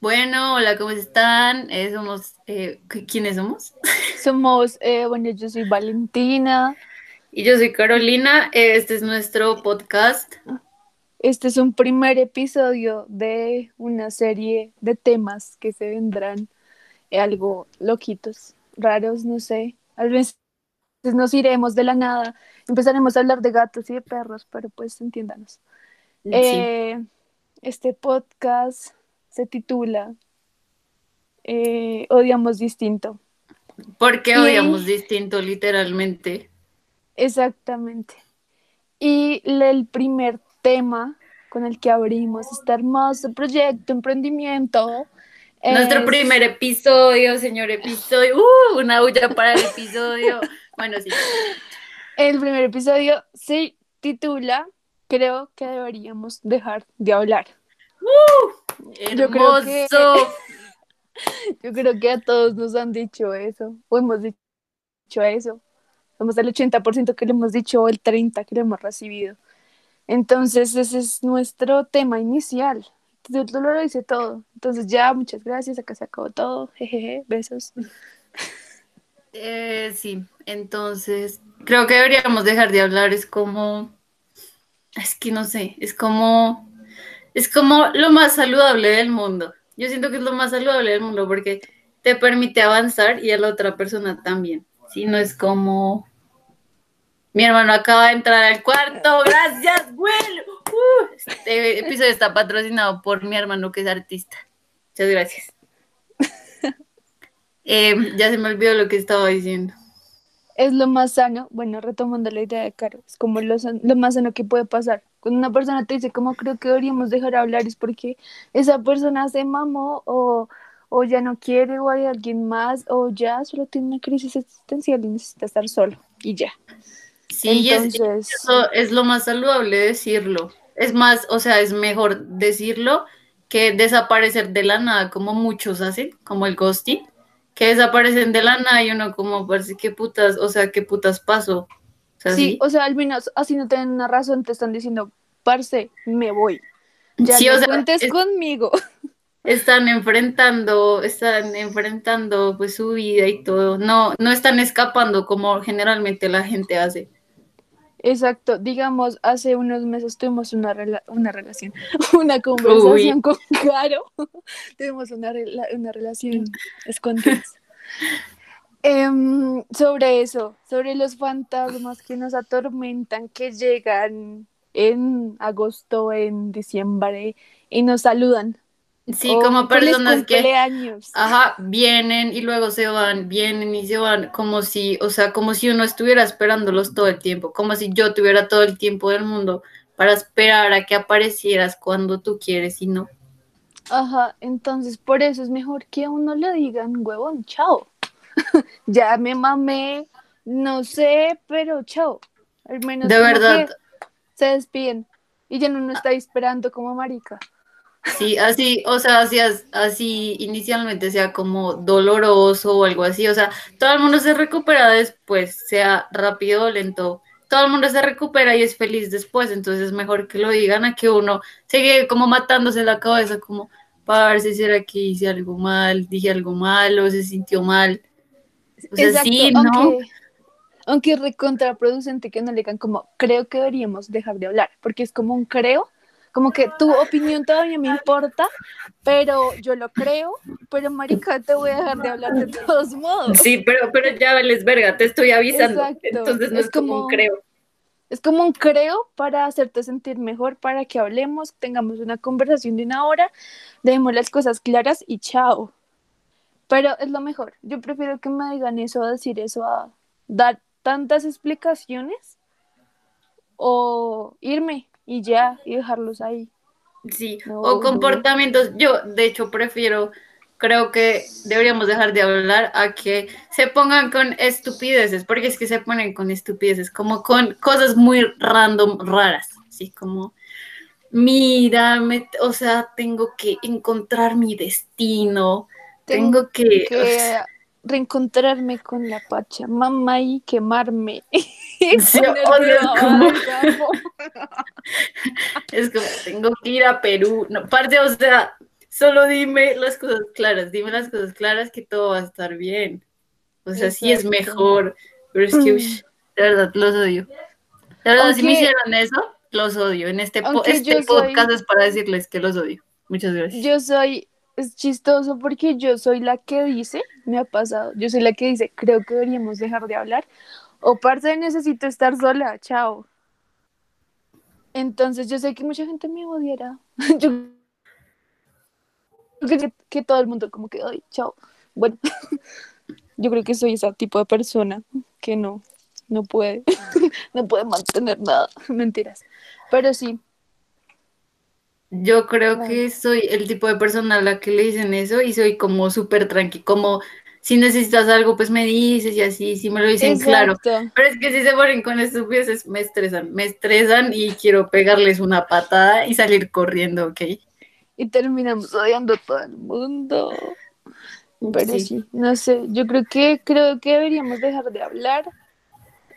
Bueno, hola, ¿cómo están? Eh, somos, eh, ¿qui- ¿quiénes somos? Somos, eh, bueno, yo soy Valentina. Y yo soy Carolina, eh, este es nuestro podcast. Este es un primer episodio de una serie de temas que se vendrán eh, algo loquitos, raros, no sé. A veces nos iremos de la nada, empezaremos a hablar de gatos y de perros, pero pues entiéndanos. Sí, este podcast se titula eh, Odiamos Distinto. porque y- odiamos distinto, literalmente. Exactamente. Y el primer tema con el que abrimos este hermoso proyecto, emprendimiento. Nuestro es- primer episodio, señor episodio. ¡Uh! Una bulla para el episodio. Bueno, sí. El primer episodio se titula Creo que deberíamos dejar de hablar. Yo creo que-. Yo creo que a todos nos han dicho eso, o hemos dicho eso. Somos el 80% que le hemos dicho, o el 30% que le hemos recibido. Entonces, ese es nuestro tema inicial. Título lo dice todo. Entonces, ya, muchas gracias. Acá se acabó todo. Jejeje, besos. Eh, sí, entonces creo que deberíamos dejar de hablar. Es como, es que no sé, es como, es como lo más saludable del mundo. Yo siento que es lo más saludable del mundo porque te permite avanzar y a la otra persona también. Si no es como, mi hermano acaba de entrar al cuarto, gracias, Will. Uh, este episodio está patrocinado por mi hermano que es artista. Muchas gracias. Eh, ya se me olvidó lo que estaba diciendo. Es lo más sano. Bueno, retomando la idea de Caro, es como lo, lo más sano que puede pasar. Cuando una persona te dice, como creo que deberíamos dejar hablar, es porque esa persona se mamó o, o ya no quiere o hay alguien más o ya solo tiene una crisis existencial y necesita estar solo y ya. Sí, es- Entonces, eso es lo más saludable decirlo. Es más, o sea, es mejor decirlo que desaparecer de la nada, como muchos hacen, como el ghosting, que desaparecen de la nada y uno como parece que putas, o sea, qué putas pasó. O sea, Sí, sí, o sea, al menos así no tienen una razón, te están diciendo, parce, me voy. Ya Sí, no o sea, cuentes es- conmigo. están enfrentando, están enfrentando pues su vida y todo. No, no están escapando como generalmente la gente hace. Exacto, digamos, hace unos meses tuvimos una, rela- una relación, una conversación con Caro, tuvimos una, rela- una relación escondida. Em, sobre eso, sobre los fantasmas que nos atormentan, que llegan en agosto, en diciembre y nos saludan. Sí, O como personas que... Ajá, vienen y luego se van, vienen y se van, como si, o sea, como si uno estuviera esperándolos todo el tiempo, como si yo tuviera todo el tiempo del mundo para esperar a que aparecieras cuando tú quieres y no. Ajá, entonces por eso es mejor que a uno le digan, huevón, chao. ya me mamé, no sé, pero chao. Al menos De verdad, se despiden y ya no nos está esperando como marica. Sí, así, o sea, así, así inicialmente sea como doloroso o algo así, o sea, todo el mundo se recupera después, sea rápido o lento, todo el mundo se recupera y es feliz después, entonces es mejor que lo digan a que uno sigue como matándose la cabeza, como, parce, ¿será que hice algo mal? ¿Dije algo mal o se sintió mal? O sea, Exacto, sí, ¿no? aunque, aunque es recontraproducente que no le digan como, creo que deberíamos dejar de hablar, porque es como un creo, como que tu opinión todavía me importa, pero yo lo creo, pero marica, te voy a dejar de hablar de todos modos. Sí, pero, pero ya vales verga, te estoy avisando. Exacto, Entonces no es, es como, como- un creo. Es como un creo para hacerte sentir mejor, para que hablemos, tengamos una conversación de una hora, dejemos las cosas claras y chao. Pero es lo mejor. Yo prefiero que me digan eso, a decir eso, a dar tantas explicaciones o irme y ya, y dejarlos ahí. Sí, No, o comportamientos. Yo, de hecho, prefiero, creo que deberíamos dejar de hablar a que se pongan con estupideces, porque es que se ponen con estupideces, como con cosas muy random, raras, así como, mira, me- o sea, tengo que encontrar mi destino, tengo que... que reencontrarme con la Pachamama y quemarme. Sí, es como-. Es como, tengo que ir a Perú. No, parte, o sea, Solo dime las cosas claras, dime las cosas claras que todo va a estar bien. O sea, sí es mejor, pero es que, ush, de verdad, los odio. De verdad, si me Aunque- hicieron eso, los odio. En este, po- Aunque este yo soy- podcast es para decirles que los odio. Muchas gracias. Yo soy, es chistoso porque yo soy la que dice, me ha pasado, yo soy la que dice, creo que deberíamos dejar de hablar. O parce, necesito estar sola, chao. Entonces yo sé que mucha gente me odiará. Yo creo que, que todo el mundo como que, ay, chao. Bueno, yo creo que soy ese tipo de persona que no, no puede, no puede mantener nada, mentiras. Pero sí, Yo creo que soy el tipo de persona a la que le dicen eso y soy como súper tranqui, como si necesitas algo, pues me dices y así, si me lo dicen claro. Pero es que si se ponen con estupideces, me estresan, me estresan y quiero pegarles una patada y salir corriendo, ¿ok? y terminamos odiando a todo el mundo. Pero sí. Sí. no sé, yo creo que creo que deberíamos dejar de hablar.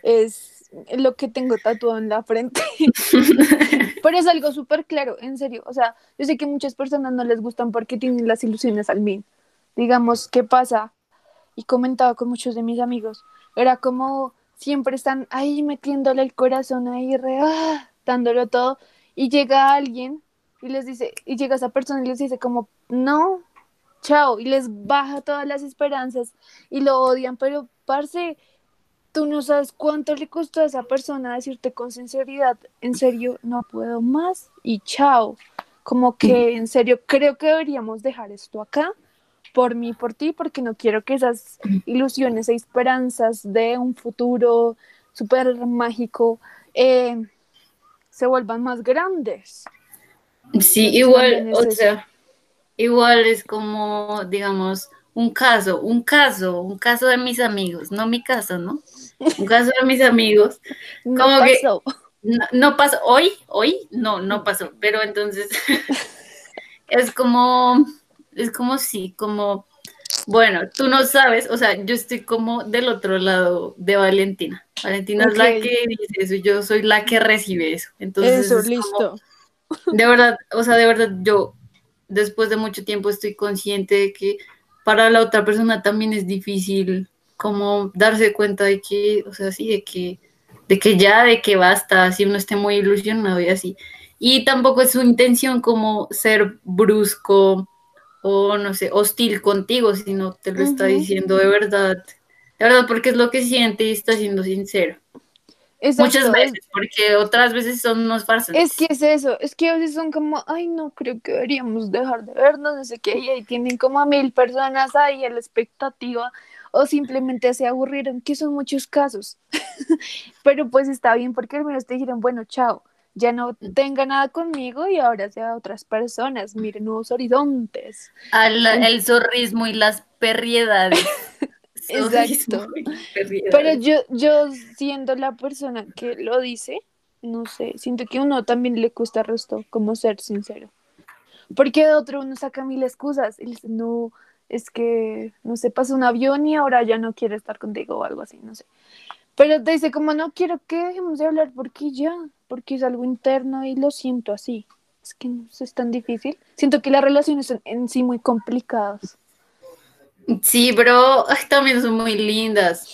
Es lo que tengo tatuado en la frente. Pero es algo súper claro, en serio. O sea, yo sé que muchas personas no les gustan porque tienen las ilusiones al mil. Digamos, ¿qué pasa? Y comentaba con muchos de mis amigos. Era como siempre están ahí metiéndole el corazón ahí, re, ah, dándolo todo. Y llega alguien y les dice, y llega esa persona y les dice como, no, chao, y les baja todas las esperanzas y lo odian, pero parce, tú no sabes cuánto le costó a esa persona decirte con sinceridad, en serio, no puedo más y chao. Como que en serio creo que deberíamos dejar esto acá por mí, por ti, porque no quiero que esas ilusiones e esperanzas de un futuro súper mágico eh, se vuelvan más grandes. Sí, Entonces, igual, o sea, igual es como, digamos, un caso, un caso, un caso de mis amigos, no mi caso, ¿no? Un caso de mis amigos. No Como que-. No, no pasó, hoy, hoy, no, no pasó, pero entonces es como, es como sí, como, bueno, tú no sabes, o sea, yo estoy como del otro lado de Valentina. Valentina es la que dice eso, yo soy la que recibe eso. Entonces, Eso, es como- listo. de verdad, o sea, de verdad, yo después de mucho tiempo estoy consciente de que para la otra persona también es difícil como darse cuenta de que, o sea, sí, de que, de que ya, de que basta, así uno esté muy ilusionado y así. Y tampoco es su intención como ser brusco o, no sé, hostil contigo, sino te lo está diciendo de verdad, de verdad, porque es lo que siente y está siendo sincero. Exacto, Muchas es- veces, porque otras veces son unos farsantes. Es que es eso, es que a veces son como, ay, no, creo que deberíamos dejar de vernos, no sé qué, y ahí tienen como a mil personas ahí a la expectativa, o simplemente se aburrieron, que son muchos casos. Pero pues está bien, porque al menos te dijeron, bueno, chao, ya no tenga nada conmigo y ahora sea otras personas, miren nuevos horizontes. Al, el zorrismo y las perriedades. Exacto. Pero yo, yo siendo la persona que lo dice, no sé, siento que a uno también le cuesta resto como ser sincero. Porque de otro uno saca mil excusas y dice, no, es que, no sé, pasó un avión y ahora ya no quiere estar contigo o algo así, no sé. Pero te dice como, no quiero que dejemos de hablar porque ya, porque es algo interno y lo siento así. Es que no sé, es tan difícil. Siento que las relaciones son en sí muy complicadas. Sí, pero ay, también son muy lindas.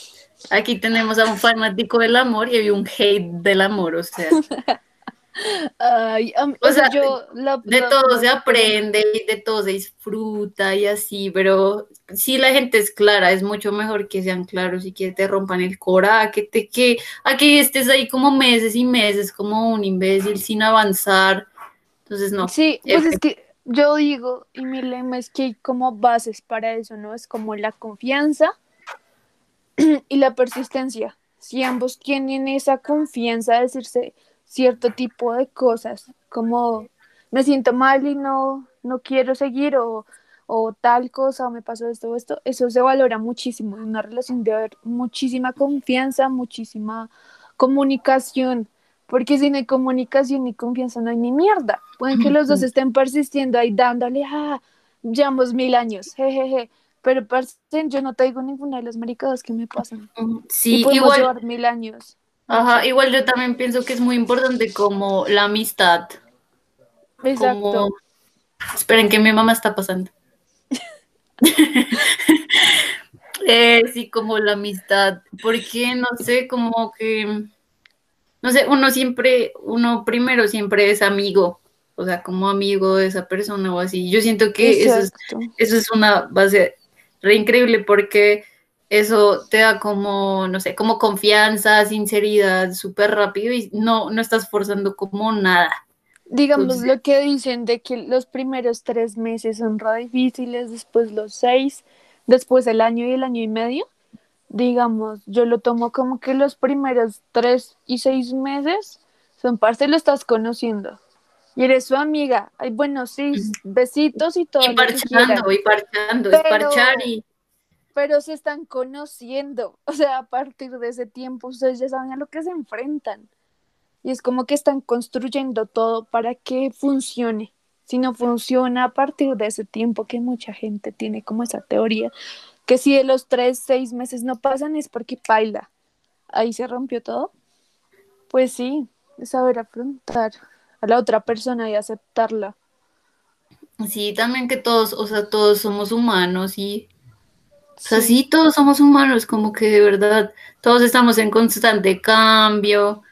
Aquí tenemos a un fanático del amor y hay un hate del amor, o sea, Ay, O o sea, sea, yo la- de la- todo la- se aprende y de todo se disfruta y así, pero si la gente es clara, es mucho mejor que sean claros y que te rompan el cora, que te que a que estés ahí como meses y meses como un imbécil sin avanzar. Entonces no. Sí, pues F. es que yo digo, y mi lema es que hay como bases para eso, ¿no? Es como la confianza y la persistencia. Si ambos tienen esa confianza de decirse cierto tipo de cosas, como me siento mal y no, no quiero seguir o, o tal cosa o me pasó esto o esto, eso se valora muchísimo. En una relación debe haber muchísima confianza, muchísima comunicación, porque si no hay comunicación ni confianza no hay ni mierda. Pueden que los dos estén persistiendo ahí dándole, ah, llevamos mil años, jejeje. Pero parce, yo no te digo ninguna de las maricadas que me pasan. Sí, y igual, llevar mil años. ajá, igual yo también pienso que es muy importante como la amistad, Exacto. como Esperen que mi mamá está pasando. eh, sí, como la amistad, porque no sé, como que, no sé, uno siempre, uno primero siempre es amigo, o sea, como amigo de esa persona o así. Yo siento que eso es, eso es una base re increíble porque eso te da como, no sé, como confianza, sinceridad, súper rápido y no, no estás forzando como nada. Digamos lo que dicen de que los primeros tres meses son re difíciles, después los seis, después el año y el año y medio. Digamos, yo lo tomo como que los primeros tres y seis meses son parte, lo estás conociendo. Y eres su amiga. Ay, bueno, sí, besitos y todo. Y parchando, y parchando, es parchar y pero se están conociendo, o sea, a partir de ese tiempo ustedes ya saben a lo que se enfrentan. Y es como que están construyendo todo para que funcione. Si no funciona a partir de ese tiempo, que mucha gente tiene como esa teoría, que si de los tres, seis meses no pasan es porque baila. Ahí se rompió todo. Pues sí, es saber afrontar a la otra persona y aceptarla. Sí, también que todos, o sea, todos somos humanos y o sea, sí, todos somos humanos, como que de verdad, todos estamos en constante cambio.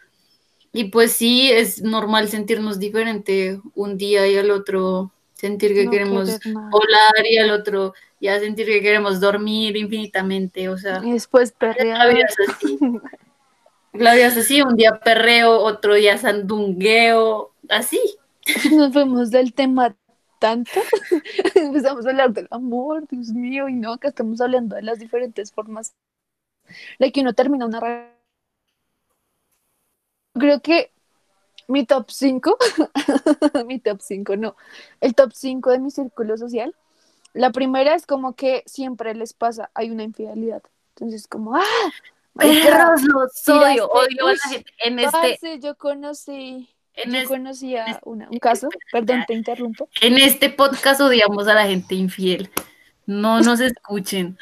Y pues sí, es normal sentirnos diferente un día y al otro sentir que queremos volar y al otro ya sentir que queremos dormir infinitamente, o sea. Y después perrear. La vida es así. La es así, un día perreo, otro día sandungueo, así. Nos vemos del tema tanto. Empezamos a hablar del amor, Dios mío, y no, acá estamos hablando de las diferentes formas de que uno termina una Creo que mi top 5, mi top 5, no, el top 5 de mi círculo social, la primera es como que siempre les pasa, hay una infidelidad. Entonces, como, ¡ah! odio, odio a la gente en este. Yo conocí yo conocía un caso, perdón, te interrumpo. En este podcast odiamos a la gente infiel. No nos escuchen.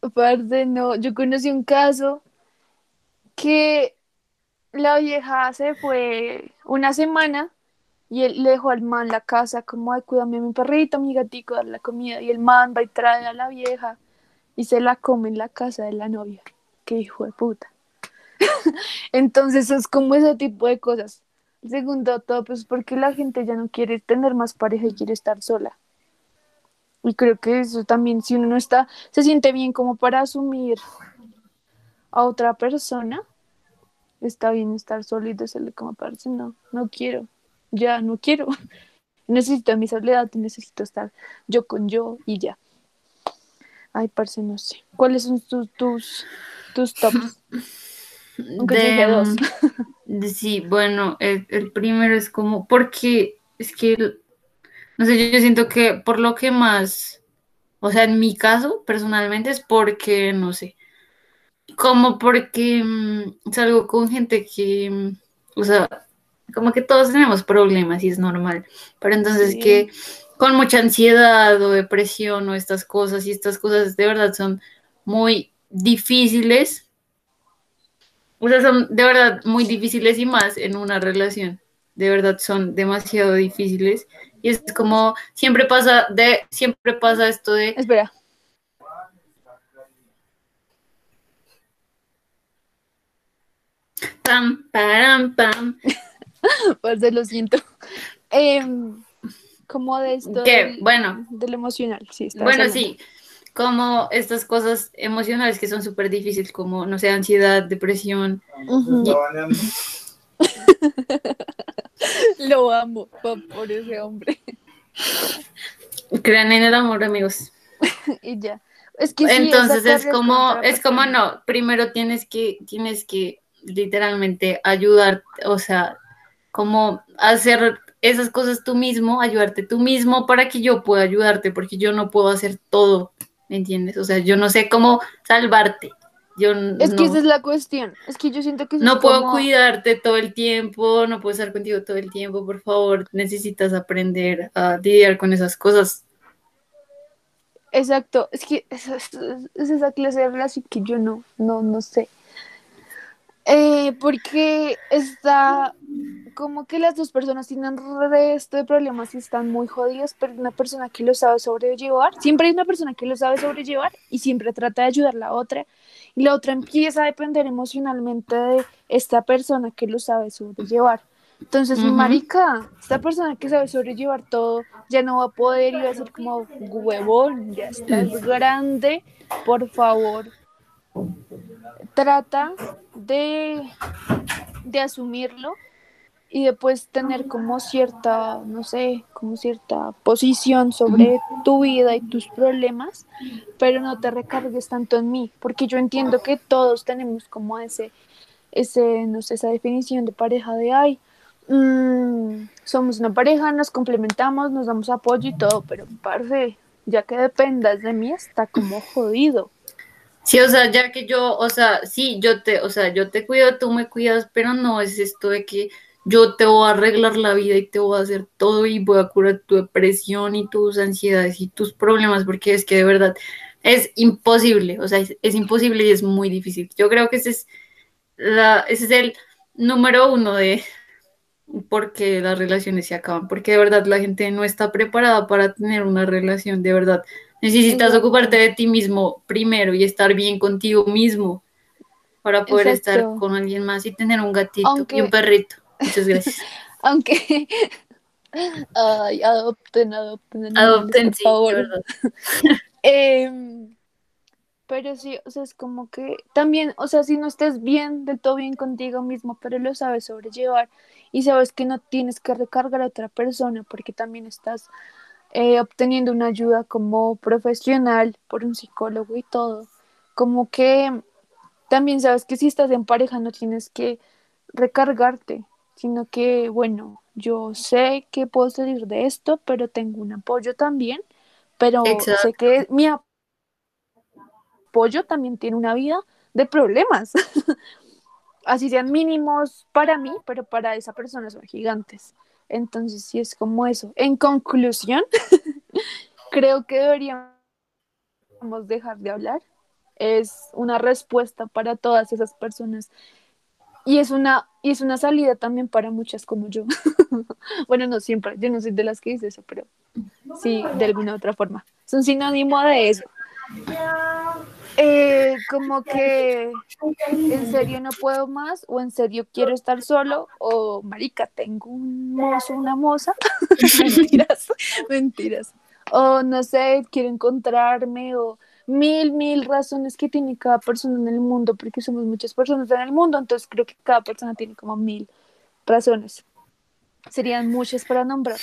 Aparte, no, yo conocí un caso que la vieja se fue una semana y él le dejó al man la casa como, ay, cuídame a mi perrito, a mi gatico, dar la comida. Y el man va y trae a la vieja y se la come en la casa de la novia. Qué hijo de puta. Entonces es como ese tipo de cosas. Segundo todo, pues porque la gente ya no quiere tener más pareja y quiere estar sola. Y creo que eso también, si uno no está, se siente bien como para asumir a otra persona, está bien estar solo y decirle como parece, no, no quiero, ya no quiero. Necesito mi soledad, necesito estar yo con yo y ya. Ay, parce, no sé. ¿Cuáles son tus, tus, tus tops? De, sí, bueno, el, primero es como, porque es que, no sé, yo siento que por lo que más, o sea, en mi caso, personalmente, es porque, no sé, como porque mm, salgo con gente que, mm, o sea, como que todos tenemos problemas y es normal, pero entonces que con mucha ansiedad o depresión o estas cosas y estas cosas de verdad son muy difíciles o sea, son de verdad muy difíciles y más en una relación. De verdad son demasiado difíciles. Y es como, siempre pasa de, siempre pasa esto de. Espera. Pam, pam, pam. pues lo siento. Em, como de esto. ¿Qué? bueno. Del emocional, sí. Bueno, sí como estas cosas emocionales que son súper difíciles, como, no sé, ansiedad, depresión. Lo amo por ese hombre. Crean en el amor, amigos. y ya. Es que Entonces es como, es como no, primero tienes que, tienes que literalmente ayudar, o sea, como hacer esas cosas tú mismo, ayudarte tú mismo para que yo pueda ayudarte, porque yo no puedo hacer todo ¿me entiendes? O sea, yo no sé cómo salvarte. Yo es que esa es la cuestión. Es que yo siento que no puedo cuidarte todo el tiempo, no puedo estar contigo todo el tiempo, por favor. Necesitas aprender a lidiar con esas cosas. Exacto. Es que es, esa clase de relación que yo no, no, no sé. Eh, porque está como que las dos personas tienen resto de problemas y están muy jodidas, pero una persona que lo sabe sobrellevar, siempre hay una persona que lo sabe sobrellevar y siempre trata de ayudar a la otra, y la otra empieza a depender emocionalmente de esta persona que lo sabe sobrellevar. Entonces, marica, esta persona que sabe sobrellevar todo ya no va a poder ir a ser como huevón, ya estás grande, por favor. Trata de, de asumirlo y después tener como cierta, no sé, como cierta posición sobre tu vida y tus problemas, pero no te recargues tanto en mí, porque yo entiendo que todos tenemos como ese, ese, no sé, esa definición de pareja de, ay, mm, somos una pareja, nos complementamos, nos damos apoyo y todo, pero parce, ya que dependas de mí, está como jodido. Sí, o sea, ya que yo, o sea, sí, yo te, o sea, yo te cuido, tú me cuidas, pero no es esto de que yo te voy a arreglar la vida y te voy a hacer todo y voy a curar tu depresión y tus ansiedades y tus problemas, porque es que de verdad es imposible, o sea, es, imposible y es muy difícil. Yo creo que ese es, la, ese es el número uno de por qué las relaciones se acaban, porque de verdad la gente no está preparada para tener una relación, de verdad. Necesitas ocuparte de ti mismo primero y estar bien contigo mismo para poder estar con alguien más y tener un gatito y un perrito. Muchas gracias. Aunque. Ay, adopten, adopten. Adopten, por favor. Em, pero sí, o sea, es como que también, o sea, si no estás bien, del todo bien contigo mismo, pero lo sabes sobrellevar y sabes que no tienes que recargar a otra persona porque también estás eh, obteniendo una ayuda como profesional por un psicólogo y todo, como que también sabes que si estás en pareja no tienes que recargarte, sino que, bueno, yo sé que puedo salir de esto, pero tengo un apoyo también, pero sé que mi apoyo también tiene una vida de problemas. Así sean mínimos para mí, pero para esa persona son gigantes. Entonces, sí es como eso. En conclusión, creo que deberíamos dejar de hablar. Es una respuesta para todas esas personas y es una, y es una salida también para muchas como yo. bueno, no siempre, yo no soy de las que dice eso, pero sí, de alguna otra forma. Es un sinónimo de eso. Eh, como que en serio no puedo más o en serio quiero estar solo o marica tengo un mozo una moza mentiras mentiras o no sé quiero encontrarme o mil, mil razones que tiene cada persona en el mundo, porque somos muchas personas en el mundo, entonces creo que cada persona tiene como mil razones. Serían muchas para nombrar.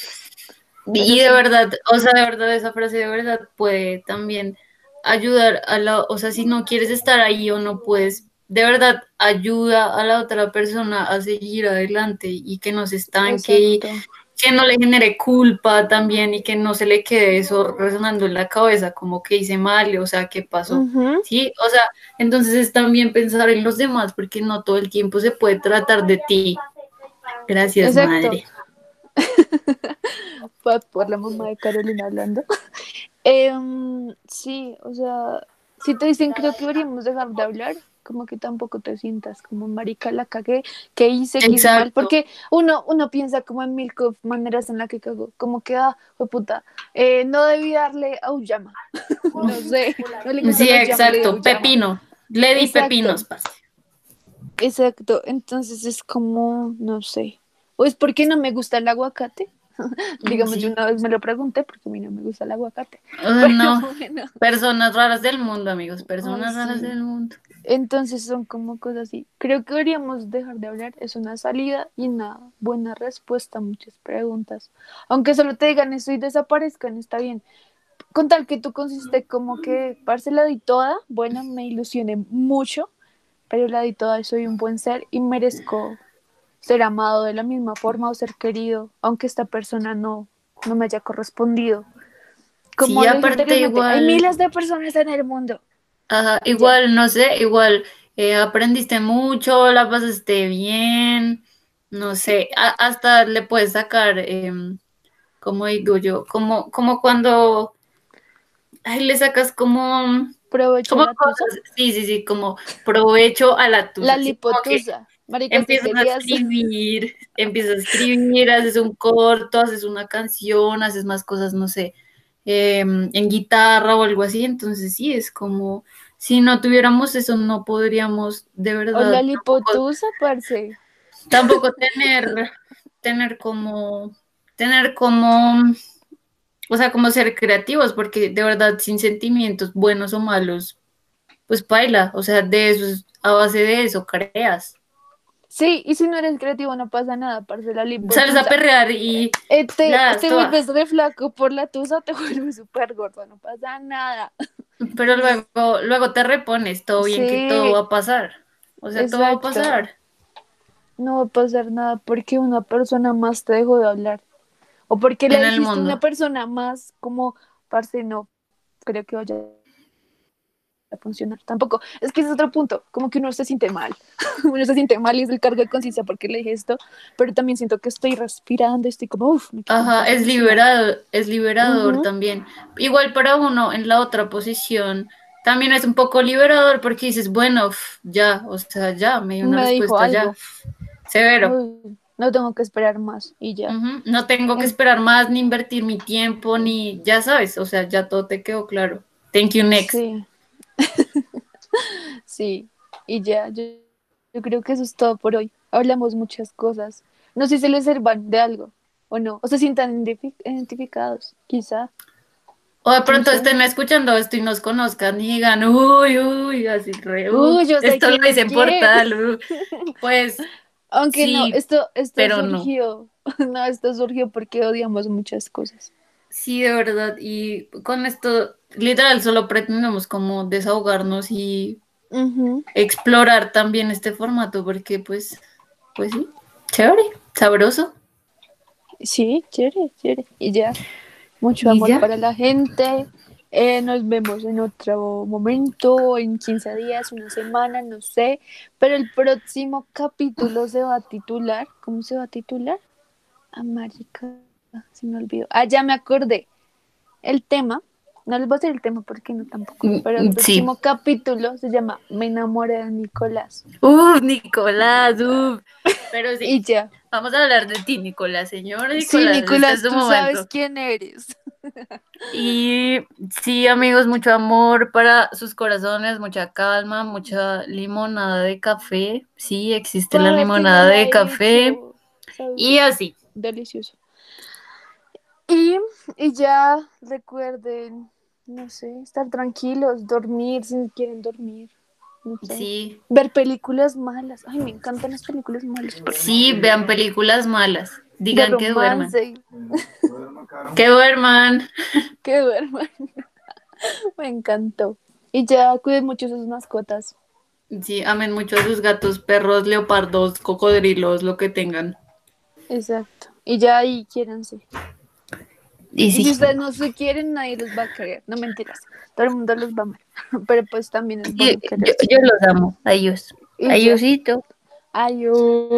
Y de verdad, o sea, de verdad, esa frase de verdad puede también ayudar a la, o sea, si no quieres estar ahí o no puedes, de verdad, ayuda a la otra persona a seguir adelante y que no se estanque y que no le genere culpa también y que no se le quede eso resonando en la cabeza, como que hice mal, o sea, ¿qué pasó? Sí, o sea, entonces es también pensar en los demás, porque no todo el tiempo se puede tratar de ti. Gracias, madre. por la mamá de Carolina hablando. Em, sí, o sea, si te dicen creo que deberíamos dejar de hablar, como que tampoco te sientas como marica la cagué, que hice, que hice mal, porque uno, uno piensa como en mil maneras en la que cago, como que, ah, fue puta, eh, no debí darle a llama no sé. sí, exacto, pepino, le di pepinos, Exacto, entonces es como, no sé, o es porque no me gusta el aguacate, Digamos, yo una vez me lo pregunté porque a mí no me gusta el aguacate. no, personas raras del mundo, amigos, personas raras del mundo. Entonces son como cosas así. Creo que deberíamos dejar de hablar. Es una salida y una buena respuesta a muchas preguntas. Aunque solo te digan eso y desaparezcan, está bien. Con tal que tú consiste como que, parce, la di toda, bueno, me ilusioné mucho, pero la di toda, soy un buen ser y merezco ser amado de la misma forma o ser querido, aunque esta persona no, no me haya correspondido. Como sí, aparte igual... Hay miles de personas en el mundo. Ajá, igual, no sé, igual eh, aprendiste mucho, la pasaste bien, no sé, hasta le puedes sacar, em, como digo yo, como, como cuando le sacas como Provecho Como la tusa. cosas, sí, sí, sí, como provecho a la tuya. La lipotusa. Marica, Empiezas a escribir, empiezas a escribir, haces un corto, haces una canción, haces más cosas, no sé, em, en guitarra o algo así. Entonces sí, es como, si no tuviéramos eso, no podríamos de O verdad la tampoco, lipotusa, parce. tampoco tener, tener como, tener como, o sea, como ser creativos, porque de verdad sin sentimientos buenos o malos, pues baila, o sea, de eso, es- a base de eso creas. Sí, y si no eres creativo no pasa nada, parce, la Sales a perrear y Eh, te, la te vuelves re flaco por la tusa, te vuelves súper gordo, no pasa nada. Pero luego, luego te repones, todo bien que todo va a pasar. O sea, todo va a pasar. No va a pasar nada porque una persona más te dejó de hablar. O porque le En dijiste a una persona más como, parce, no creo que vaya a funcionar tampoco. Es que ese es otro punto, como que uno se siente mal. uno se siente mal y es el cargo de conciencia porque le dije esto, pero también siento que estoy respirando, estoy como, uff, Ajá, es liberado, es liberador también. Igual para uno en la otra posición, también es un poco liberador porque dices, bueno, ya, o sea, ya, me dio una Me respuesta ya. Severo. no tengo que esperar más y ya. No tengo que esperar más, ni invertir mi tiempo, ni, ya sabes, o sea, ya todo te quedó claro. Thank you, next. Sí. Sí, y ya, yo, yo creo que eso es todo por hoy. Hablamos muchas cosas. No sé si les sirvan de algo o no, o se sientan identifi- identificados, quizá. O de pronto sé. estén escuchando esto y nos conozcan y digan, uy, uy, así re, uy, Uy, yo sé esto lo hice es en quién". portal. uy. Pues Aunque no, esto, esto pero no. surgió, no. esto surgió porque odiamos muchas cosas. sí, de verdad. Y con esto, literal, solo pretendemos como desahogarnos y Explorar también este formato, porque pues, pues sí, chévere, sabroso. Sí, chévere, chévere. Y ya, mucho Y amor ya. para la gente. Eh, nos vemos en otro momento, en 15 días, una semana, no sé. Pero el próximo capítulo se va a titular. ¿Cómo se va a titular? Ah, marica, se me olvidó. Ah, ya me acordé. El tema, no les voy a decir el tema porque no tampoco, Mm, pero el sí. próximo capítulo se llama Me enamoré de Nicolás. Uf, Nicolás, uf. Pero sí, Y ya. vamos a hablar de ti, Nicolás, señor Nicolás. Sí, este Nicolás, es tu tú momento. sabes quién eres. Y sí, amigos, mucho amor para sus corazones, mucha calma, mucha limonada de café. Sí, existe la limonada de café. Y así. delicioso. Y, y ya recuerden, no sé, estar tranquilos, dormir si quieren dormir. No sé. Sí, Ver películas malas. Ay, me encantan las películas malas. sí, vean películas malas. Digan que duerman. Que duerman. Que duerman. me encantó. Y ya cuiden mucho sus mascotas. Sí, amen mucho a sus gatos, perros, leopardos, cocodrilos, lo que tengan. Exacto. Y ya ahí quiéranse. Y Y si sí, ustedes no se quieren, nadie los va a querer. No mentiras. Todo el mundo los va a amar. Pero pues también es yo, bueno yo, quererse. yo los amo. Adiós. Y. Adiósito. Adiós.